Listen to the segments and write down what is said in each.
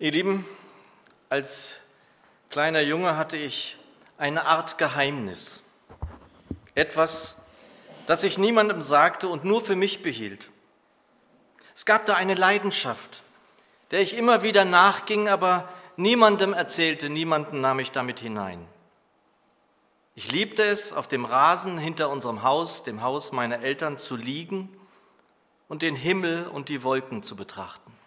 Ihr Lieben, als kleiner Junge hatte ich eine Art Geheimnis. Etwas, das ich niemandem sagte und nur für mich behielt. Es gab da eine Leidenschaft, der ich immer wieder nachging, aber niemandem erzählte, niemanden nahm ich damit hinein. Ich liebte es, auf dem Rasen hinter unserem Haus, dem Haus meiner Eltern, zu liegen und den Himmel und die Wolken zu betrachten.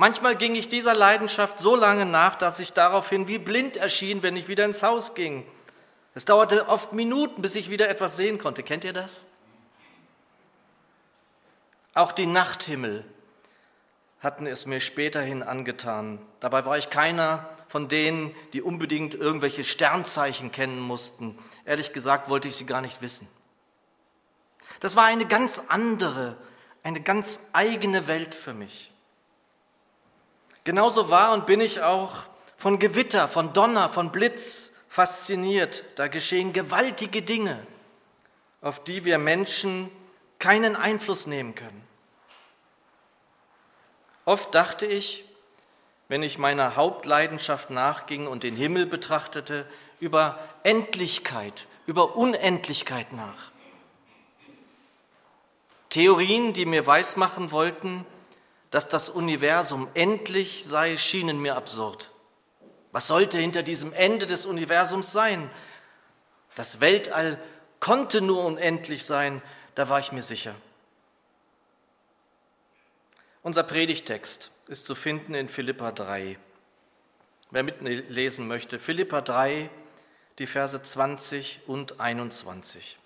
Manchmal ging ich dieser Leidenschaft so lange nach, dass ich daraufhin wie blind erschien, wenn ich wieder ins Haus ging. Es dauerte oft Minuten, bis ich wieder etwas sehen konnte. Kennt ihr das? Auch die Nachthimmel hatten es mir späterhin angetan. Dabei war ich keiner von denen, die unbedingt irgendwelche Sternzeichen kennen mussten. Ehrlich gesagt wollte ich sie gar nicht wissen. Das war eine ganz andere, eine ganz eigene Welt für mich. Genauso war und bin ich auch von Gewitter, von Donner, von Blitz fasziniert. Da geschehen gewaltige Dinge, auf die wir Menschen keinen Einfluss nehmen können. Oft dachte ich, wenn ich meiner Hauptleidenschaft nachging und den Himmel betrachtete, über Endlichkeit, über Unendlichkeit nach. Theorien, die mir weismachen wollten, dass das Universum endlich sei, schienen mir absurd. Was sollte hinter diesem Ende des Universums sein? Das Weltall konnte nur unendlich sein, da war ich mir sicher. Unser Predigtext ist zu finden in Philippa 3. Wer mitlesen möchte, Philippa 3, die Verse 20 und 21.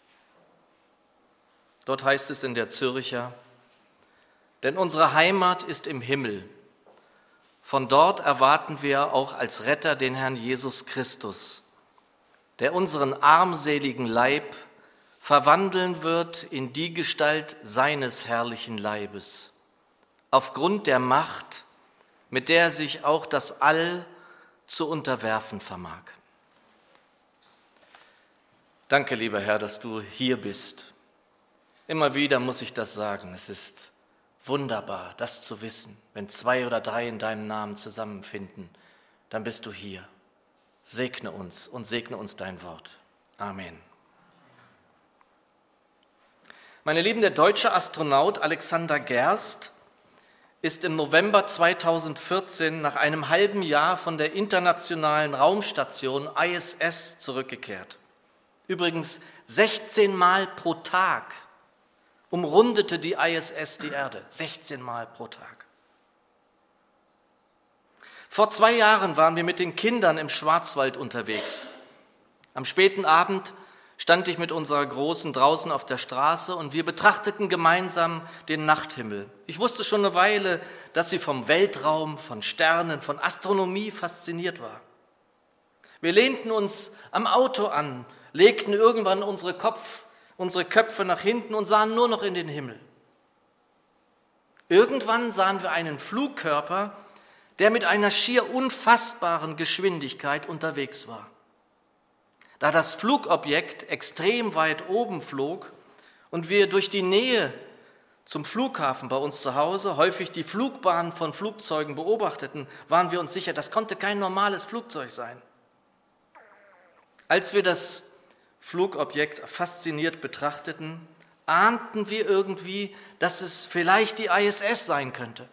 Dort heißt es in der Zürcher, denn unsere Heimat ist im Himmel. Von dort erwarten wir auch als Retter den Herrn Jesus Christus, der unseren armseligen Leib verwandeln wird in die Gestalt seines herrlichen Leibes, aufgrund der Macht, mit der sich auch das All zu unterwerfen vermag. Danke, lieber Herr, dass du hier bist. Immer wieder muss ich das sagen. Es ist Wunderbar, das zu wissen. Wenn zwei oder drei in deinem Namen zusammenfinden, dann bist du hier. Segne uns und segne uns dein Wort. Amen. Meine Lieben, der deutsche Astronaut Alexander Gerst ist im November 2014 nach einem halben Jahr von der internationalen Raumstation ISS zurückgekehrt. Übrigens 16 Mal pro Tag umrundete die ISS die Erde 16 Mal pro Tag. Vor zwei Jahren waren wir mit den Kindern im Schwarzwald unterwegs. Am späten Abend stand ich mit unserer Großen draußen auf der Straße und wir betrachteten gemeinsam den Nachthimmel. Ich wusste schon eine Weile, dass sie vom Weltraum, von Sternen, von Astronomie fasziniert war. Wir lehnten uns am Auto an, legten irgendwann unsere Kopf unsere Köpfe nach hinten und sahen nur noch in den Himmel. Irgendwann sahen wir einen Flugkörper, der mit einer schier unfassbaren Geschwindigkeit unterwegs war. Da das Flugobjekt extrem weit oben flog und wir durch die Nähe zum Flughafen bei uns zu Hause häufig die Flugbahn von Flugzeugen beobachteten, waren wir uns sicher, das konnte kein normales Flugzeug sein. Als wir das Flugobjekt fasziniert betrachteten, ahnten wir irgendwie, dass es vielleicht die ISS sein könnte.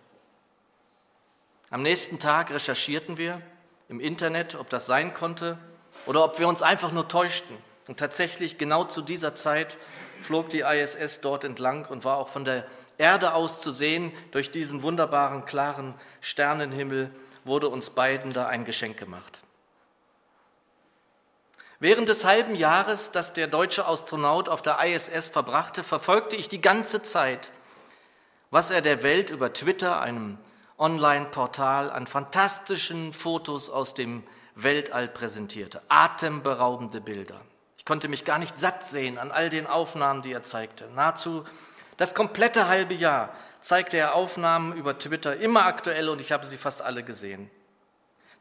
Am nächsten Tag recherchierten wir im Internet, ob das sein konnte oder ob wir uns einfach nur täuschten. Und tatsächlich, genau zu dieser Zeit flog die ISS dort entlang und war auch von der Erde aus zu sehen. Durch diesen wunderbaren, klaren Sternenhimmel wurde uns beiden da ein Geschenk gemacht. Während des halben Jahres, das der deutsche Astronaut auf der ISS verbrachte, verfolgte ich die ganze Zeit, was er der Welt über Twitter, einem Online-Portal, an fantastischen Fotos aus dem Weltall präsentierte. Atemberaubende Bilder. Ich konnte mich gar nicht satt sehen an all den Aufnahmen, die er zeigte. Nahezu das komplette halbe Jahr zeigte er Aufnahmen über Twitter, immer aktuell, und ich habe sie fast alle gesehen.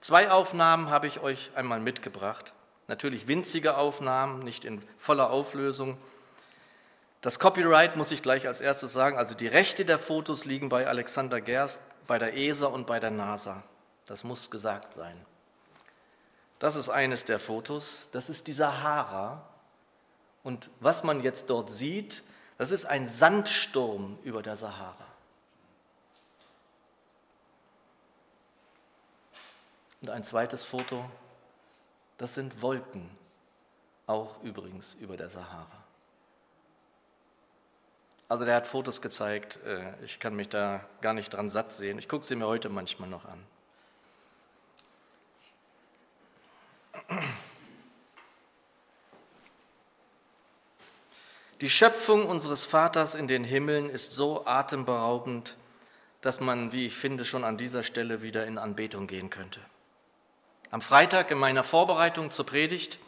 Zwei Aufnahmen habe ich euch einmal mitgebracht. Natürlich winzige Aufnahmen, nicht in voller Auflösung. Das Copyright muss ich gleich als erstes sagen, also die Rechte der Fotos liegen bei Alexander Gerst, bei der ESA und bei der NASA. Das muss gesagt sein. Das ist eines der Fotos. Das ist die Sahara. Und was man jetzt dort sieht, das ist ein Sandsturm über der Sahara. Und ein zweites Foto, das sind Wolken, auch übrigens über der Sahara. Also der hat Fotos gezeigt, äh, ich kann mich da gar nicht dran satt sehen. Ich gucke sie mir heute manchmal noch an. Die Schöpfung unseres Vaters in den Himmeln ist so atemberaubend, dass man, wie ich finde, schon an dieser Stelle wieder in Anbetung gehen könnte. Am Freitag in meiner Vorbereitung zur Predigt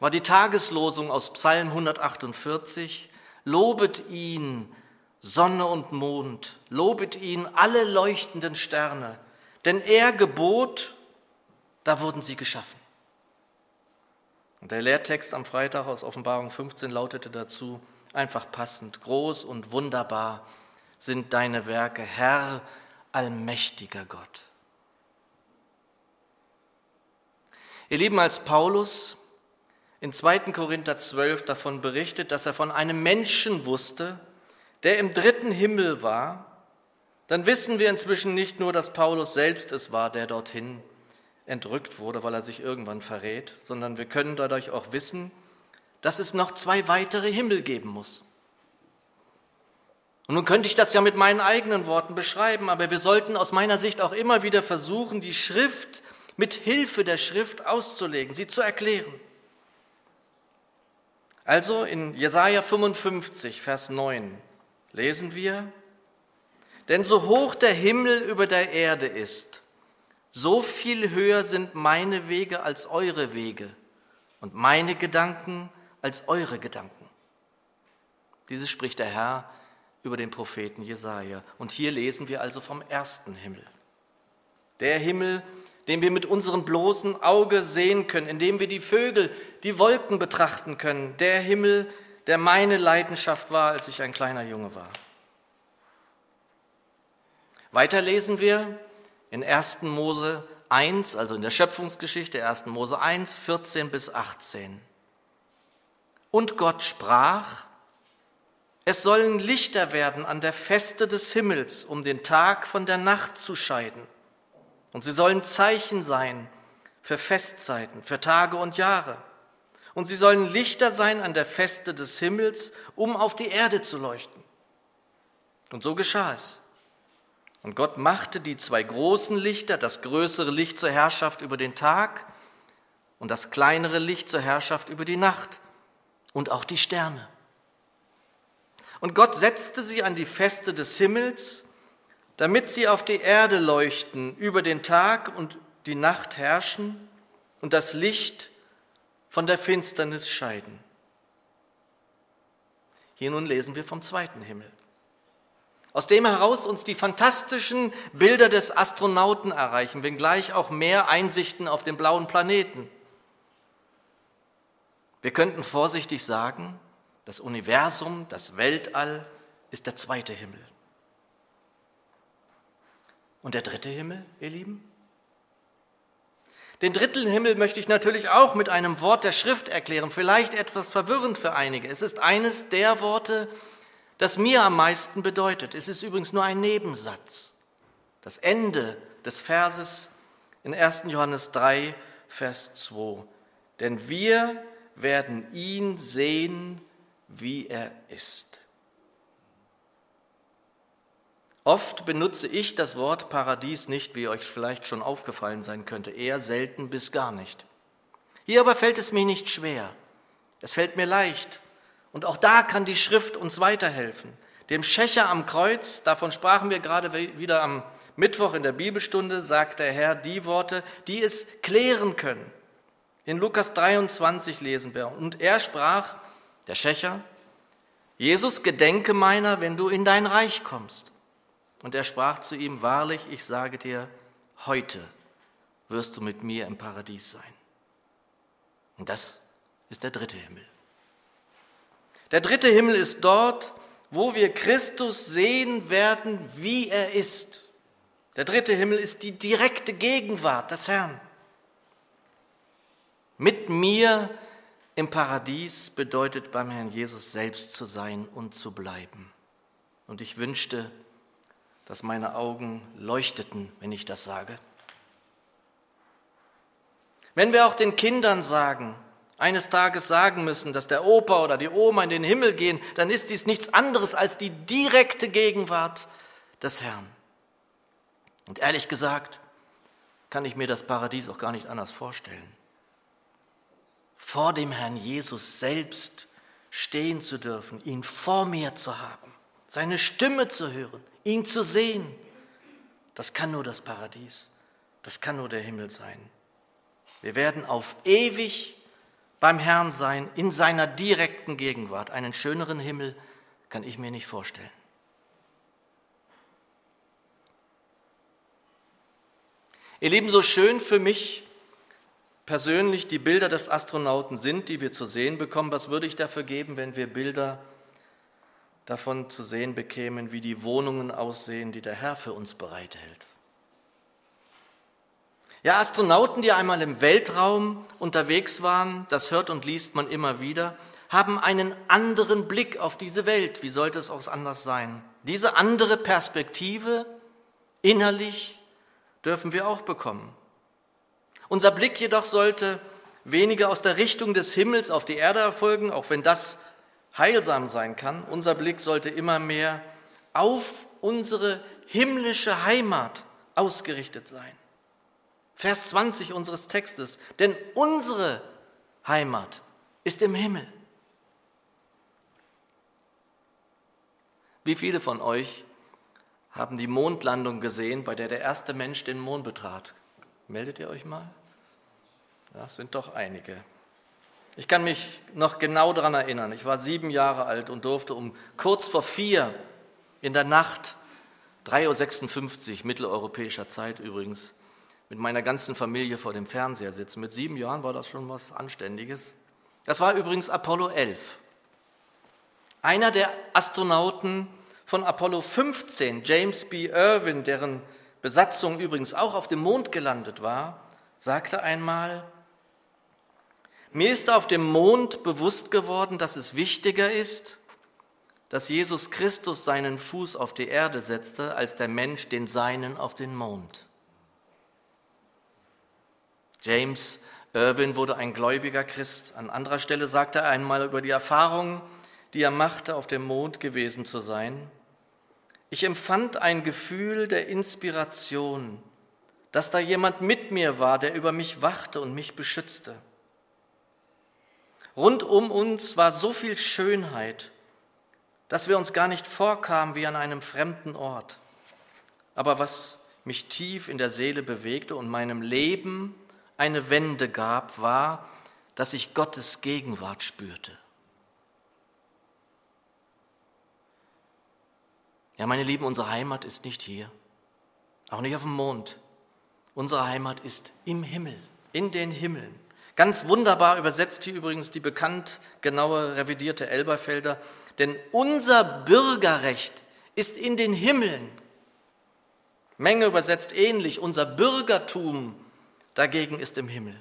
war die Tageslosung aus Psalm 148, Lobet ihn, Sonne und Mond, lobet ihn alle leuchtenden Sterne, denn er gebot, da wurden sie geschaffen. Und der Lehrtext am Freitag aus Offenbarung 15 lautete dazu einfach passend, groß und wunderbar sind deine Werke, Herr, allmächtiger Gott. Ihr Lieben, als Paulus in 2. Korinther 12 davon berichtet, dass er von einem Menschen wusste, der im dritten Himmel war, dann wissen wir inzwischen nicht nur, dass Paulus selbst es war, der dorthin entrückt wurde, weil er sich irgendwann verrät, sondern wir können dadurch auch wissen, dass es noch zwei weitere Himmel geben muss. Und nun könnte ich das ja mit meinen eigenen Worten beschreiben, aber wir sollten aus meiner Sicht auch immer wieder versuchen, die Schrift mit Hilfe der Schrift auszulegen, sie zu erklären. Also in Jesaja 55, Vers 9 lesen wir: Denn so hoch der Himmel über der Erde ist, so viel höher sind meine Wege als eure Wege und meine Gedanken als eure Gedanken. Dieses spricht der Herr über den Propheten Jesaja. Und hier lesen wir also vom ersten Himmel. Der Himmel, den wir mit unserem bloßen Auge sehen können, indem wir die Vögel, die Wolken betrachten können. Der Himmel, der meine Leidenschaft war, als ich ein kleiner Junge war. Weiter lesen wir in 1. Mose 1, also in der Schöpfungsgeschichte 1. Mose 1, 14 bis 18. Und Gott sprach, es sollen Lichter werden an der Feste des Himmels, um den Tag von der Nacht zu scheiden und sie sollen Zeichen sein für Festzeiten, für Tage und Jahre. Und sie sollen Lichter sein an der Feste des Himmels, um auf die Erde zu leuchten. Und so geschah es. Und Gott machte die zwei großen Lichter, das größere Licht zur Herrschaft über den Tag und das kleinere Licht zur Herrschaft über die Nacht und auch die Sterne. Und Gott setzte sie an die Feste des Himmels damit sie auf die Erde leuchten, über den Tag und die Nacht herrschen und das Licht von der Finsternis scheiden. Hier nun lesen wir vom zweiten Himmel, aus dem heraus uns die fantastischen Bilder des Astronauten erreichen, wenngleich auch mehr Einsichten auf dem blauen Planeten. Wir könnten vorsichtig sagen, das Universum, das Weltall ist der zweite Himmel. Und der dritte Himmel, ihr Lieben? Den dritten Himmel möchte ich natürlich auch mit einem Wort der Schrift erklären, vielleicht etwas verwirrend für einige. Es ist eines der Worte, das mir am meisten bedeutet. Es ist übrigens nur ein Nebensatz. Das Ende des Verses in 1. Johannes 3, Vers 2. Denn wir werden ihn sehen, wie er ist. Oft benutze ich das Wort Paradies nicht, wie euch vielleicht schon aufgefallen sein könnte, eher selten bis gar nicht. Hier aber fällt es mir nicht schwer. Es fällt mir leicht. Und auch da kann die Schrift uns weiterhelfen. Dem Schächer am Kreuz, davon sprachen wir gerade wieder am Mittwoch in der Bibelstunde, sagt der Herr die Worte, die es klären können. In Lukas 23 lesen wir, und er sprach, der Schächer, Jesus, gedenke meiner, wenn du in dein Reich kommst. Und er sprach zu ihm, wahrlich, ich sage dir, heute wirst du mit mir im Paradies sein. Und das ist der dritte Himmel. Der dritte Himmel ist dort, wo wir Christus sehen werden, wie er ist. Der dritte Himmel ist die direkte Gegenwart des Herrn. Mit mir im Paradies bedeutet beim Herrn Jesus selbst zu sein und zu bleiben. Und ich wünschte, dass meine Augen leuchteten, wenn ich das sage. Wenn wir auch den Kindern sagen, eines Tages sagen müssen, dass der Opa oder die Oma in den Himmel gehen, dann ist dies nichts anderes als die direkte Gegenwart des Herrn. Und ehrlich gesagt, kann ich mir das Paradies auch gar nicht anders vorstellen. Vor dem Herrn Jesus selbst stehen zu dürfen, ihn vor mir zu haben, seine Stimme zu hören, ihn zu sehen, das kann nur das Paradies, das kann nur der Himmel sein. Wir werden auf ewig beim Herrn sein, in seiner direkten Gegenwart. Einen schöneren Himmel kann ich mir nicht vorstellen. Ihr Lieben, so schön für mich persönlich die Bilder des Astronauten sind, die wir zu sehen bekommen, was würde ich dafür geben, wenn wir Bilder davon zu sehen bekämen, wie die Wohnungen aussehen, die der Herr für uns bereithält? Ja, Astronauten, die einmal im Weltraum unterwegs waren, das hört und liest man immer wieder, haben einen anderen Blick auf diese Welt. Wie sollte es auch anders sein? Diese andere Perspektive innerlich dürfen wir auch bekommen. Unser Blick jedoch sollte weniger aus der Richtung des Himmels auf die Erde erfolgen, auch wenn das heilsam sein kann. Unser Blick sollte immer mehr auf unsere himmlische Heimat ausgerichtet sein. Vers 20 unseres Textes. Denn unsere Heimat ist im Himmel. Wie viele von euch haben die Mondlandung gesehen, bei der der erste Mensch den Mond betrat? Meldet ihr euch mal? Ja, sind doch einige. Ich kann mich noch genau daran erinnern. Ich war sieben Jahre alt und durfte um kurz vor vier in der Nacht, 3.56 Uhr mitteleuropäischer Zeit übrigens, mit meiner ganzen Familie vor dem Fernseher sitzen. Mit sieben Jahren war das schon was Anständiges. Das war übrigens Apollo 11. Einer der Astronauten von Apollo 15, James B. Irwin, deren Besatzung übrigens auch auf dem Mond gelandet war, sagte einmal, mir ist auf dem Mond bewusst geworden, dass es wichtiger ist, dass Jesus Christus seinen Fuß auf die Erde setzte, als der Mensch den seinen auf den Mond. James Irwin wurde ein gläubiger Christ. An anderer Stelle sagte er einmal über die Erfahrung, die er machte, auf dem Mond gewesen zu sein. Ich empfand ein Gefühl der Inspiration, dass da jemand mit mir war, der über mich wachte und mich beschützte. Rund um uns war so viel Schönheit, dass wir uns gar nicht vorkamen wie an einem fremden Ort. Aber was mich tief in der Seele bewegte und meinem Leben eine Wende gab, war, dass ich Gottes Gegenwart spürte. Ja, meine Lieben, unsere Heimat ist nicht hier, auch nicht auf dem Mond. Unsere Heimat ist im Himmel, in den Himmeln. Ganz wunderbar übersetzt hier übrigens die bekannt genaue revidierte Elberfelder, denn unser Bürgerrecht ist in den Himmeln. Menge übersetzt ähnlich, unser Bürgertum dagegen ist im Himmel.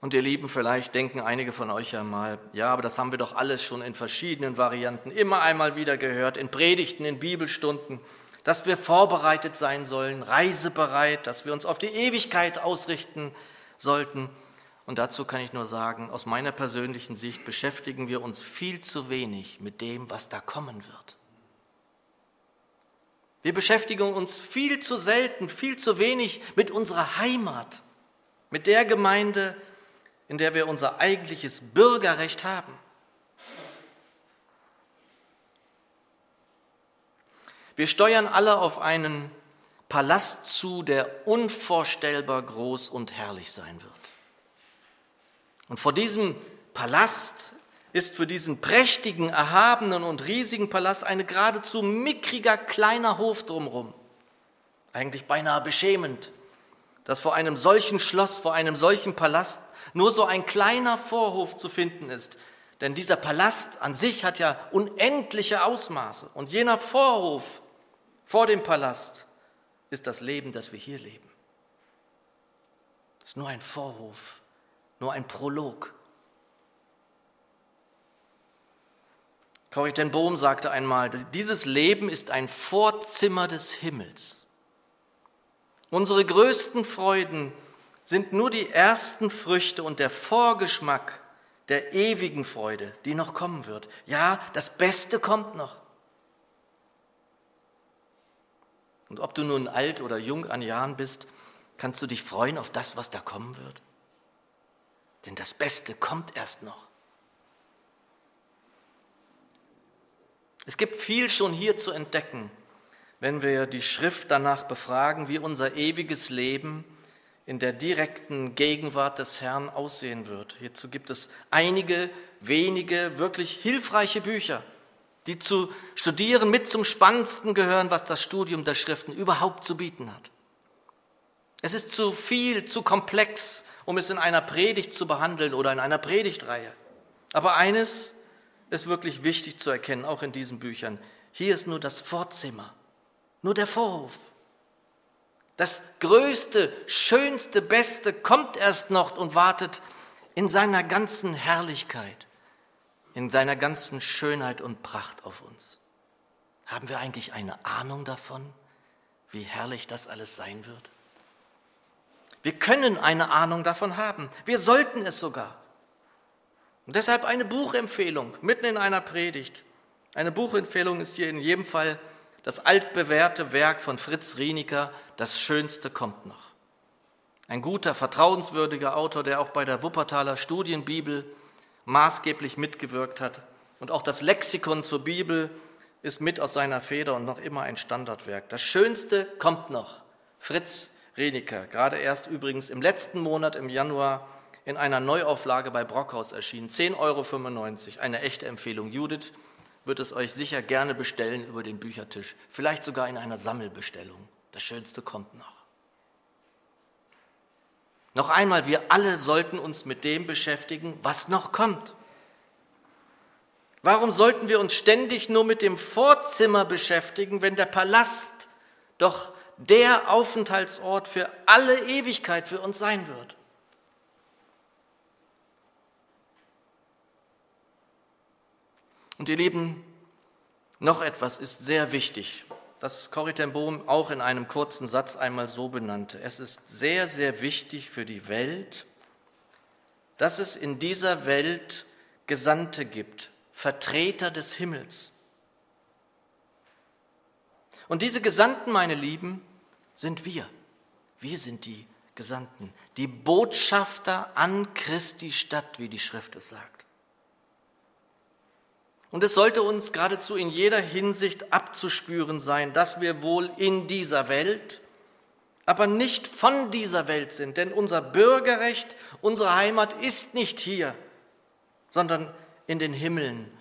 Und ihr Lieben, vielleicht denken einige von euch ja mal, ja, aber das haben wir doch alles schon in verschiedenen Varianten immer einmal wieder gehört, in Predigten, in Bibelstunden, dass wir vorbereitet sein sollen, reisebereit, dass wir uns auf die Ewigkeit ausrichten sollten. Und dazu kann ich nur sagen, aus meiner persönlichen Sicht beschäftigen wir uns viel zu wenig mit dem, was da kommen wird. Wir beschäftigen uns viel zu selten, viel zu wenig mit unserer Heimat, mit der Gemeinde, in der wir unser eigentliches Bürgerrecht haben. Wir steuern alle auf einen Palast zu, der unvorstellbar groß und herrlich sein wird. Und vor diesem Palast ist für diesen prächtigen, erhabenen und riesigen Palast ein geradezu mickriger kleiner Hof drumherum. Eigentlich beinahe beschämend, dass vor einem solchen Schloss, vor einem solchen Palast nur so ein kleiner Vorhof zu finden ist. Denn dieser Palast an sich hat ja unendliche Ausmaße. Und jener Vorhof vor dem Palast, ist das Leben, das wir hier leben. Es ist nur ein Vorhof, nur ein Prolog. Corrie ten Bohm sagte einmal, dieses Leben ist ein Vorzimmer des Himmels. Unsere größten Freuden sind nur die ersten Früchte und der Vorgeschmack der ewigen Freude, die noch kommen wird. Ja, das Beste kommt noch. Und ob du nun alt oder jung an Jahren bist, kannst du dich freuen auf das, was da kommen wird. Denn das Beste kommt erst noch. Es gibt viel schon hier zu entdecken, wenn wir die Schrift danach befragen, wie unser ewiges Leben in der direkten Gegenwart des Herrn aussehen wird. Hierzu gibt es einige wenige wirklich hilfreiche Bücher die zu studieren mit zum Spannendsten gehören, was das Studium der Schriften überhaupt zu bieten hat. Es ist zu viel, zu komplex, um es in einer Predigt zu behandeln oder in einer Predigtreihe. Aber eines ist wirklich wichtig zu erkennen, auch in diesen Büchern. Hier ist nur das Vorzimmer, nur der Vorhof. Das Größte, Schönste, Beste kommt erst noch und wartet in seiner ganzen Herrlichkeit in seiner ganzen Schönheit und Pracht auf uns. Haben wir eigentlich eine Ahnung davon, wie herrlich das alles sein wird? Wir können eine Ahnung davon haben. Wir sollten es sogar. Und deshalb eine Buchempfehlung mitten in einer Predigt. Eine Buchempfehlung ist hier in jedem Fall das altbewährte Werk von Fritz Rieniker, Das Schönste kommt noch. Ein guter, vertrauenswürdiger Autor, der auch bei der Wuppertaler Studienbibel maßgeblich mitgewirkt hat. Und auch das Lexikon zur Bibel ist mit aus seiner Feder und noch immer ein Standardwerk. Das Schönste kommt noch. Fritz Reniker, gerade erst übrigens im letzten Monat im Januar in einer Neuauflage bei Brockhaus erschienen. 10,95 Euro, eine echte Empfehlung. Judith wird es euch sicher gerne bestellen über den Büchertisch, vielleicht sogar in einer Sammelbestellung. Das Schönste kommt noch. Noch einmal, wir alle sollten uns mit dem beschäftigen, was noch kommt. Warum sollten wir uns ständig nur mit dem Vorzimmer beschäftigen, wenn der Palast doch der Aufenthaltsort für alle Ewigkeit für uns sein wird? Und ihr Lieben, noch etwas ist sehr wichtig, das Corrie ten Bohm auch in einem kurzen Satz einmal so benannte. Es ist sehr, sehr wichtig für die Welt, dass es in dieser Welt Gesandte gibt, Vertreter des Himmels. Und diese Gesandten, meine Lieben, sind wir. Wir sind die Gesandten, die Botschafter an Christi Stadt, wie die Schrift es sagt. Und es sollte uns geradezu in jeder Hinsicht abzuspüren sein, dass wir wohl in dieser Welt, aber nicht von dieser Welt sind. Denn unser Bürgerrecht, unsere Heimat ist nicht hier, sondern in den Himmeln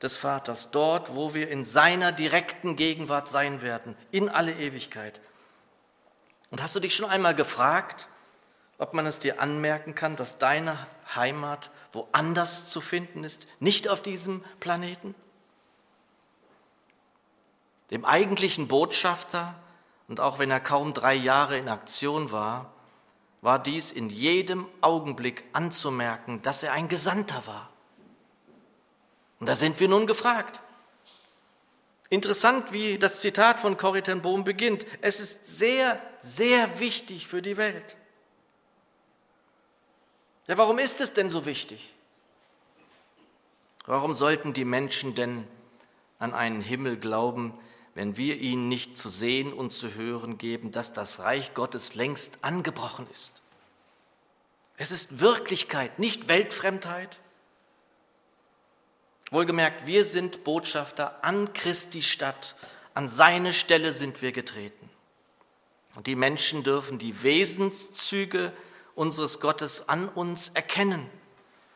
des Vaters, dort, wo wir in seiner direkten Gegenwart sein werden, in alle Ewigkeit. Und hast du dich schon einmal gefragt, ob man es dir anmerken kann, dass deine Heimat woanders zu finden ist, nicht auf diesem Planeten? Dem eigentlichen Botschafter, und auch wenn er kaum drei Jahre in Aktion war, war dies in jedem Augenblick anzumerken, dass er ein Gesandter war. Und da sind wir nun gefragt. Interessant, wie das Zitat von Corrie ten Bohm beginnt. Es ist sehr, sehr wichtig für die Welt. Ja, warum ist es denn so wichtig? Warum sollten die Menschen denn an einen Himmel glauben, wenn wir ihnen nicht zu sehen und zu hören geben, dass das Reich Gottes längst angebrochen ist? Es ist Wirklichkeit, nicht Weltfremdheit. Wohlgemerkt, wir sind Botschafter an Christi Stadt, an seine Stelle sind wir getreten. Und die Menschen dürfen die Wesenszüge unseres Gottes an uns erkennen.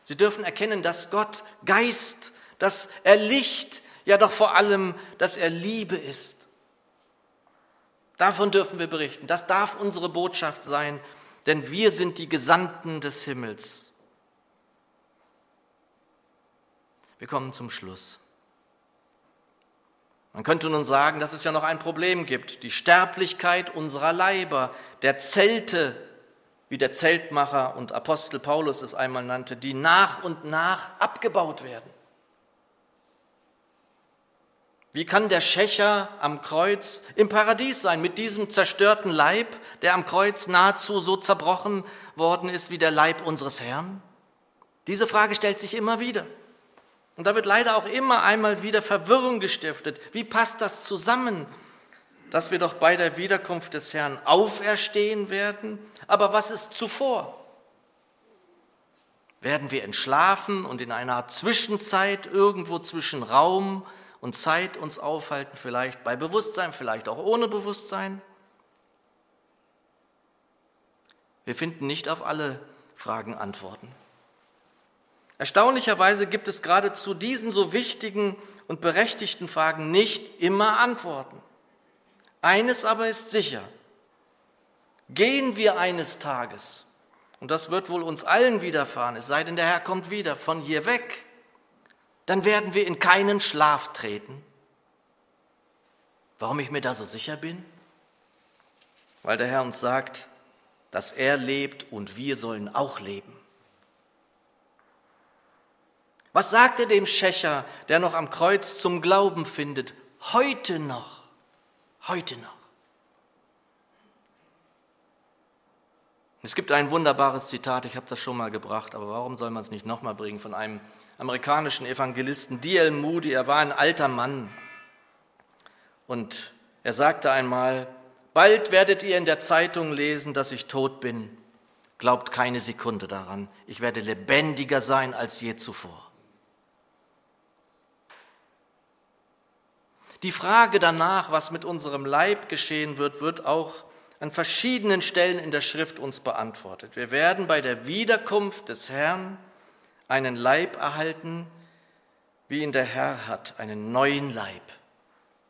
Sie dürfen erkennen, dass Gott Geist, dass er Licht, ja doch vor allem, dass er Liebe ist. Davon dürfen wir berichten. Das darf unsere Botschaft sein, denn wir sind die Gesandten des Himmels. Wir kommen zum Schluss. Man könnte nun sagen, dass es ja noch ein Problem gibt, die Sterblichkeit unserer Leiber, der Zelte, wie der Zeltmacher und Apostel Paulus es einmal nannte, die nach und nach abgebaut werden. Wie kann der Schächer am Kreuz im Paradies sein mit diesem zerstörten Leib, der am Kreuz nahezu so zerbrochen worden ist wie der Leib unseres Herrn? Diese Frage stellt sich immer wieder. Und da wird leider auch immer einmal wieder Verwirrung gestiftet. Wie passt das zusammen, dass wir doch bei der Wiederkunft des Herrn auferstehen werden? Aber was ist zuvor? Werden wir entschlafen und in einer Art Zwischenzeit irgendwo zwischen Raum und Zeit uns aufhalten, vielleicht bei Bewusstsein, vielleicht auch ohne Bewusstsein? Wir finden nicht auf alle Fragen Antworten. Erstaunlicherweise gibt es gerade zu diesen so wichtigen und berechtigten Fragen nicht immer Antworten. Eines aber ist sicher. Gehen wir eines Tages, und das wird wohl uns allen widerfahren, es sei denn, der Herr kommt wieder von hier weg, dann werden wir in keinen Schlaf treten. Warum ich mir da so sicher bin? Weil der Herr uns sagt, dass er lebt und wir sollen auch leben. Was sagt er dem Schächer, der noch am Kreuz zum Glauben findet? Heute noch, heute noch. Es gibt ein wunderbares Zitat, ich habe das schon mal gebracht, aber warum soll man es nicht nochmal bringen, von einem amerikanischen Evangelisten D.L. Moody. Er war ein alter Mann und er sagte einmal, bald werdet ihr in der Zeitung lesen, dass ich tot bin. Glaubt keine Sekunde daran. Ich werde lebendiger sein als je zuvor. Die Frage danach, was mit unserem Leib geschehen wird, wird auch an verschiedenen Stellen in der Schrift uns beantwortet. Wir werden bei der Wiederkunft des Herrn einen Leib erhalten, wie ihn der Herr hat, einen neuen Leib.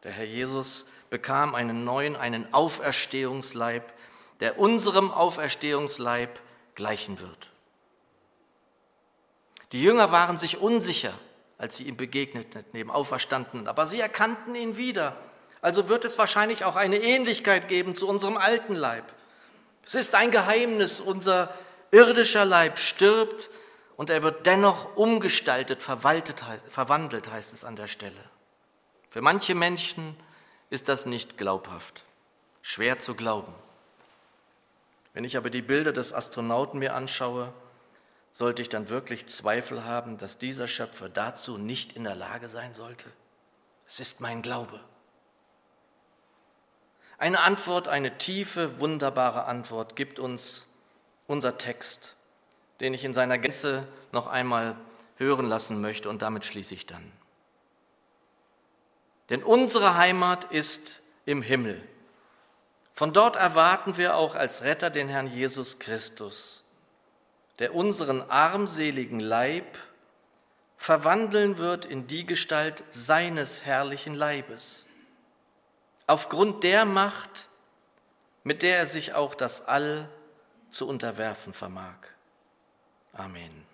Der Herr Jesus bekam einen neuen, einen Auferstehungsleib, der unserem Auferstehungsleib gleichen wird. Die Jünger waren sich unsicher, als sie ihm begegneten, neben Auferstandenen, aber sie erkannten ihn wieder. Also wird es wahrscheinlich auch eine Ähnlichkeit geben zu unserem alten Leib. Es ist ein Geheimnis, unser irdischer Leib stirbt und er wird dennoch umgestaltet, verwandelt, heißt es an der Stelle. Für manche Menschen ist das nicht glaubhaft, schwer zu glauben. Wenn ich aber die Bilder des Astronauten mir anschaue, sollte ich dann wirklich Zweifel haben, dass dieser Schöpfer dazu nicht in der Lage sein sollte? Es ist mein Glaube. Eine Antwort, eine tiefe, wunderbare Antwort gibt uns unser Text den ich in seiner Gänze noch einmal hören lassen möchte und damit schließe ich dann. Denn unsere Heimat ist im Himmel. Von dort erwarten wir auch als Retter den Herrn Jesus Christus, der unseren armseligen Leib verwandeln wird in die Gestalt seines herrlichen Leibes, aufgrund der Macht, mit der er sich auch das All zu unterwerfen vermag. Amen.